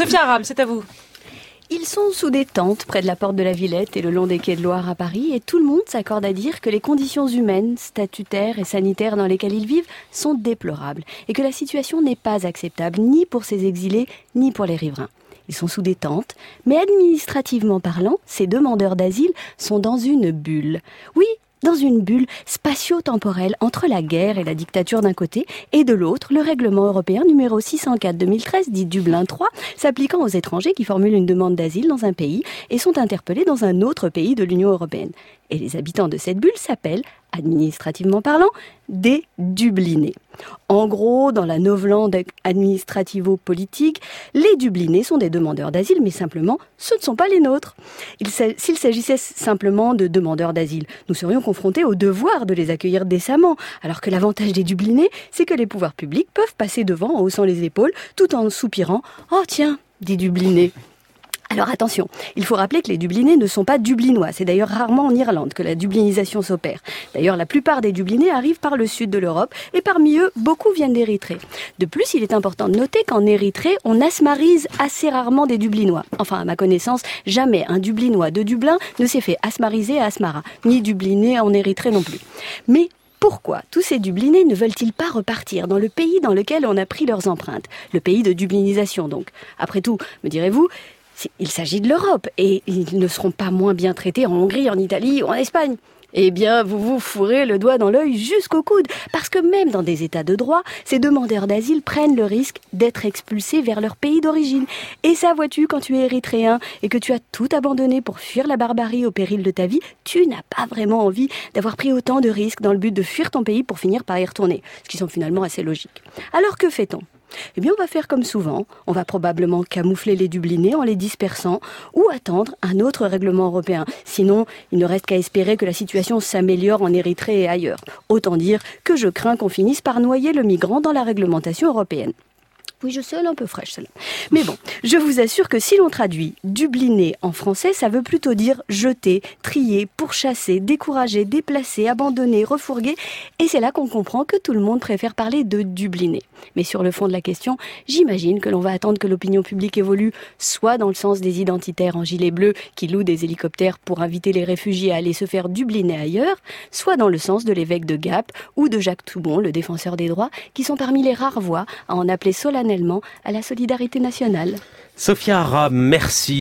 Sophia Aram, c'est à vous. Ils sont sous des tentes près de la porte de la Villette et le long des quais de Loire à Paris et tout le monde s'accorde à dire que les conditions humaines, statutaires et sanitaires dans lesquelles ils vivent sont déplorables et que la situation n'est pas acceptable ni pour ces exilés ni pour les riverains. Ils sont sous des tentes, mais administrativement parlant, ces demandeurs d'asile sont dans une bulle. Oui, dans une bulle spatio-temporelle entre la guerre et la dictature d'un côté et de l'autre le règlement européen numéro 604-2013 dit Dublin 3 s'appliquant aux étrangers qui formulent une demande d'asile dans un pays et sont interpellés dans un autre pays de l'Union européenne. Et les habitants de cette bulle s'appellent administrativement parlant, des Dublinés. En gros, dans la novlande administrativo-politique, les Dublinés sont des demandeurs d'asile, mais simplement, ce ne sont pas les nôtres. S'il s'agissait simplement de demandeurs d'asile, nous serions confrontés au devoir de les accueillir décemment, alors que l'avantage des Dublinés, c'est que les pouvoirs publics peuvent passer devant en haussant les épaules, tout en soupirant « Oh tiens, des Dublinés !» Alors attention, il faut rappeler que les Dublinés ne sont pas dublinois. C'est d'ailleurs rarement en Irlande que la dublinisation s'opère. D'ailleurs, la plupart des Dublinés arrivent par le sud de l'Europe et parmi eux, beaucoup viennent d'Érythrée. De plus, il est important de noter qu'en Érythrée, on asmarise assez rarement des Dublinois. Enfin, à ma connaissance, jamais un Dublinois de Dublin ne s'est fait asmariser à Asmara, ni Dubliné en Érythrée non plus. Mais pourquoi tous ces Dublinés ne veulent-ils pas repartir dans le pays dans lequel on a pris leurs empreintes? Le pays de dublinisation donc. Après tout, me direz-vous, il s'agit de l'Europe et ils ne seront pas moins bien traités en Hongrie, en Italie ou en Espagne. Eh bien, vous vous fourrez le doigt dans l'œil jusqu'au coude, parce que même dans des états de droit, ces demandeurs d'asile prennent le risque d'être expulsés vers leur pays d'origine. Et ça, vois-tu, quand tu es érythréen et que tu as tout abandonné pour fuir la barbarie au péril de ta vie, tu n'as pas vraiment envie d'avoir pris autant de risques dans le but de fuir ton pays pour finir par y retourner, ce qui sont finalement assez logiques. Alors que fait-on? Eh bien, on va faire comme souvent. On va probablement camoufler les Dublinés en les dispersant ou attendre un autre règlement européen. Sinon, il ne reste qu'à espérer que la situation s'améliore en Érythrée et ailleurs. Autant dire que je crains qu'on finisse par noyer le migrant dans la réglementation européenne. Oui, je sais, un peu fraîche celle-là. Mais bon, je vous assure que si l'on traduit dubliner en français, ça veut plutôt dire jeter, trier, pourchasser, décourager, déplacer, abandonner, refourguer. Et c'est là qu'on comprend que tout le monde préfère parler de dubliner. Mais sur le fond de la question, j'imagine que l'on va attendre que l'opinion publique évolue, soit dans le sens des identitaires en gilet bleu qui louent des hélicoptères pour inviter les réfugiés à aller se faire dubliner ailleurs, soit dans le sens de l'évêque de Gap ou de Jacques Toubon, le défenseur des droits, qui sont parmi les rares voix à en appeler solennellement à la solidarité nationale. Sophia Ara, merci.